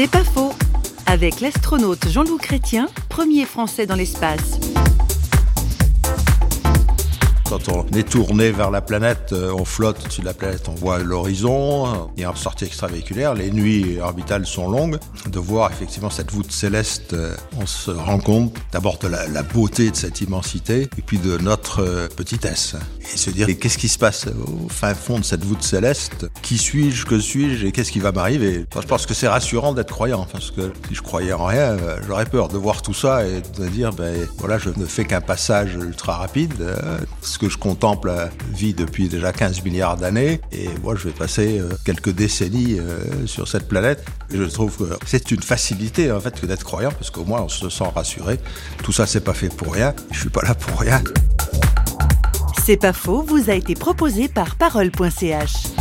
C'est pas faux. Avec l'astronaute Jean-Loup Chrétien, premier français dans l'espace. Quand on est tourné vers la planète, euh, on flotte au-dessus de la planète, on voit l'horizon. Et en sortie extravéhiculaire, les nuits orbitales sont longues. De voir effectivement cette voûte céleste, euh, on se rend compte d'abord de la, beauté de cette immensité et puis de notre euh, petitesse. Et se dire, qu'est-ce qui se passe au fin fond de cette voûte céleste? Qui suis-je? Que suis-je? Et qu'est-ce qui va m'arriver? Je pense que c'est rassurant d'être croyant, parce que si je croyais en rien, j'aurais peur de voir tout ça et de dire, ben voilà, je ne fais qu'un passage ultra rapide que je contemple la vie depuis déjà 15 milliards d'années. Et moi, je vais passer euh, quelques décennies euh, sur cette planète. Je trouve que c'est une facilité, en fait, que d'être croyant, parce qu'au moins, on se sent rassuré. Tout ça, c'est pas fait pour rien. Je suis pas là pour rien. C'est pas faux, vous a été proposé par parole.ch.